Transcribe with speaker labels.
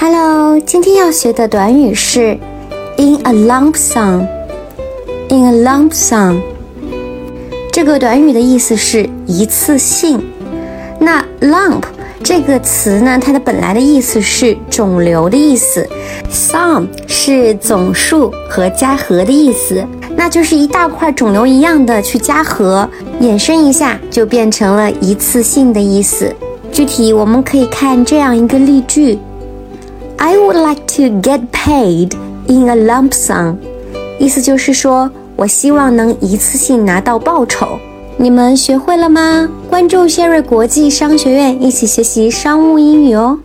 Speaker 1: Hello，今天要学的短语是 in a lump sum。in a lump sum，这个短语的意思是一次性。那 lump 这个词呢，它的本来的意思是肿瘤的意思，sum 是总数和加和的意思，那就是一大块肿瘤一样的去加和，衍生一下就变成了一次性的意思。具体我们可以看这样一个例句：I would like to get paid in a lump sum。意思就是说我希望能一次性拿到报酬。你们学会了吗？关注谢瑞国际商学院，一起学习商务英语哦。